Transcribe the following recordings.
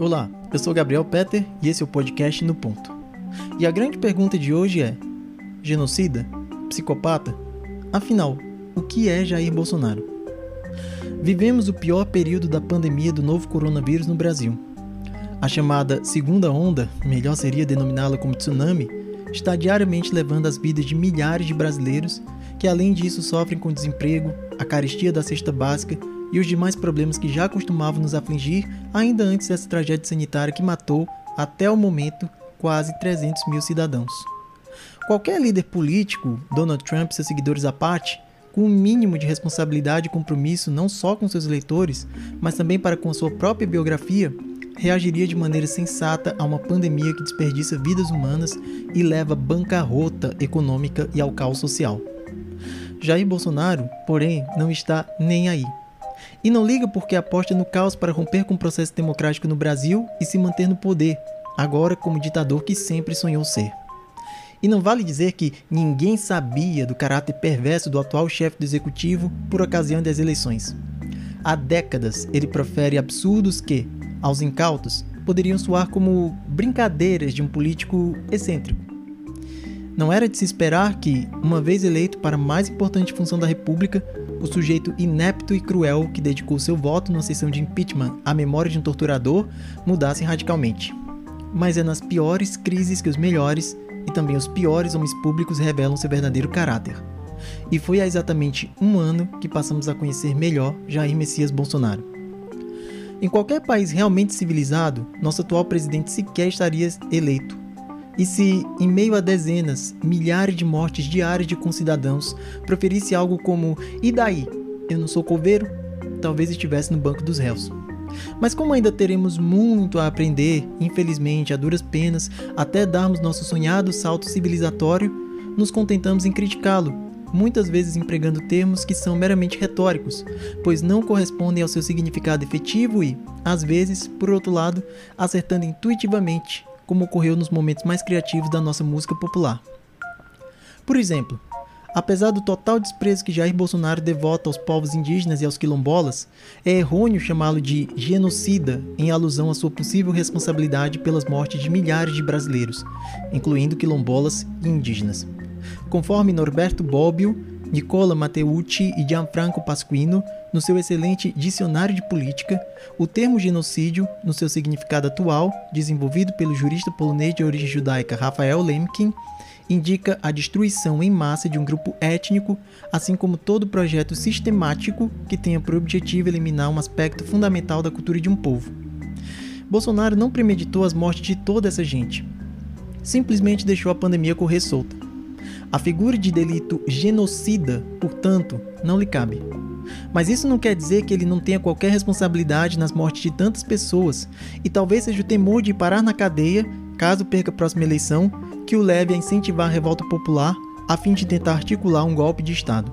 Olá, eu sou Gabriel Peter e esse é o podcast No Ponto. E a grande pergunta de hoje é: genocida? Psicopata? Afinal, o que é Jair Bolsonaro? Vivemos o pior período da pandemia do novo coronavírus no Brasil. A chamada segunda onda, melhor seria denominá-la como tsunami, está diariamente levando as vidas de milhares de brasileiros que, além disso, sofrem com desemprego, a carestia da cesta básica e os demais problemas que já costumavam nos afligir ainda antes dessa tragédia sanitária que matou, até o momento, quase 300 mil cidadãos. Qualquer líder político, Donald Trump e seus seguidores à parte, com um mínimo de responsabilidade e compromisso não só com seus eleitores, mas também para com a sua própria biografia, reagiria de maneira sensata a uma pandemia que desperdiça vidas humanas e leva à bancarrota econômica e ao caos social. Jair Bolsonaro, porém, não está nem aí. E não liga porque aposta no caos para romper com o processo democrático no Brasil e se manter no poder, agora como ditador que sempre sonhou ser. E não vale dizer que ninguém sabia do caráter perverso do atual chefe do executivo por ocasião das eleições. Há décadas ele profere absurdos que, aos incautos, poderiam soar como brincadeiras de um político excêntrico. Não era de se esperar que, uma vez eleito para a mais importante função da República, o sujeito inepto e cruel que dedicou seu voto na sessão de impeachment à memória de um torturador mudasse radicalmente. Mas é nas piores crises que os melhores e também os piores homens públicos revelam seu verdadeiro caráter. E foi há exatamente um ano que passamos a conhecer melhor Jair Messias Bolsonaro. Em qualquer país realmente civilizado, nosso atual presidente sequer estaria eleito e se, em meio a dezenas, milhares de mortes diárias de concidadãos, proferisse algo como: E daí? Eu não sou coveiro? Talvez estivesse no banco dos réus. Mas como ainda teremos muito a aprender, infelizmente, a duras penas, até darmos nosso sonhado salto civilizatório, nos contentamos em criticá-lo, muitas vezes empregando termos que são meramente retóricos, pois não correspondem ao seu significado efetivo e, às vezes, por outro lado, acertando intuitivamente como ocorreu nos momentos mais criativos da nossa música popular. Por exemplo, apesar do total desprezo que Jair Bolsonaro devota aos povos indígenas e aos quilombolas, é errôneo chamá-lo de genocida em alusão à sua possível responsabilidade pelas mortes de milhares de brasileiros, incluindo quilombolas e indígenas. Conforme Norberto Bobbio, Nicola Matteucci e Gianfranco Pasquino, no seu excelente Dicionário de Política, o termo genocídio, no seu significado atual, desenvolvido pelo jurista polonês de origem judaica Rafael Lemkin, indica a destruição em massa de um grupo étnico, assim como todo projeto sistemático que tenha por objetivo eliminar um aspecto fundamental da cultura de um povo. Bolsonaro não premeditou as mortes de toda essa gente. Simplesmente deixou a pandemia correr solta. A figura de delito genocida, portanto, não lhe cabe. Mas isso não quer dizer que ele não tenha qualquer responsabilidade nas mortes de tantas pessoas, e talvez seja o temor de parar na cadeia, caso perca a próxima eleição, que o leve a incentivar a revolta popular a fim de tentar articular um golpe de Estado.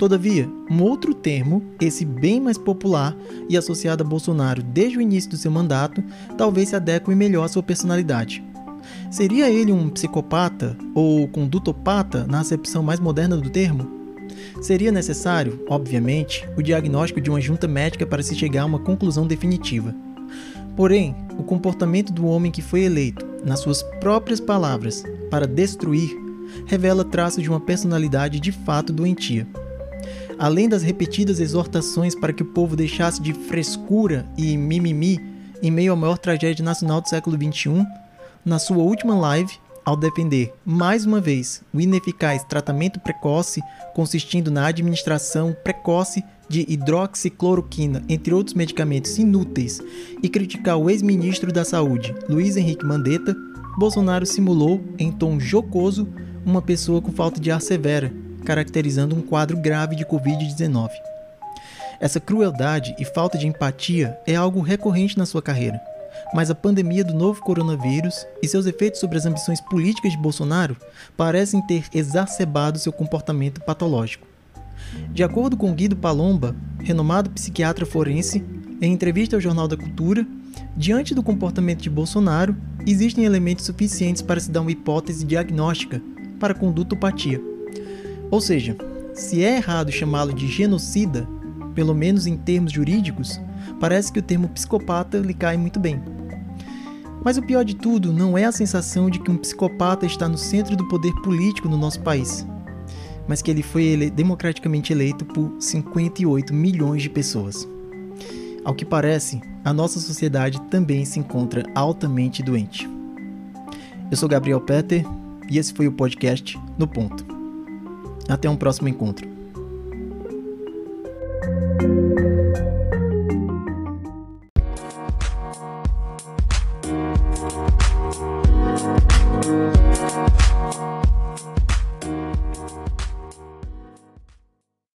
Todavia, um outro termo, esse bem mais popular e associado a Bolsonaro desde o início do seu mandato, talvez se adeque melhor à sua personalidade. Seria ele um psicopata ou condutopata na acepção mais moderna do termo? Seria necessário, obviamente, o diagnóstico de uma junta médica para se chegar a uma conclusão definitiva. Porém, o comportamento do homem que foi eleito, nas suas próprias palavras, para destruir, revela traços de uma personalidade de fato doentia. Além das repetidas exortações para que o povo deixasse de frescura e mimimi em meio à maior tragédia nacional do século XXI, na sua última live, ao defender, mais uma vez, o ineficaz tratamento precoce, consistindo na administração precoce de hidroxicloroquina, entre outros medicamentos inúteis, e criticar o ex-ministro da Saúde, Luiz Henrique Mandetta, Bolsonaro simulou, em tom jocoso, uma pessoa com falta de ar severa, caracterizando um quadro grave de Covid-19. Essa crueldade e falta de empatia é algo recorrente na sua carreira mas a pandemia do novo coronavírus e seus efeitos sobre as ambições políticas de Bolsonaro parecem ter exacerbado seu comportamento patológico. De acordo com Guido Palomba, renomado psiquiatra forense, em entrevista ao Jornal da Cultura, diante do comportamento de Bolsonaro, existem elementos suficientes para se dar uma hipótese diagnóstica para condutopatia. Ou seja, se é errado chamá-lo de genocida, pelo menos em termos jurídicos, parece que o termo psicopata lhe cai muito bem. Mas o pior de tudo não é a sensação de que um psicopata está no centro do poder político no nosso país, mas que ele foi ele democraticamente eleito por 58 milhões de pessoas. Ao que parece, a nossa sociedade também se encontra altamente doente. Eu sou Gabriel Peter e esse foi o podcast No Ponto. Até um próximo encontro.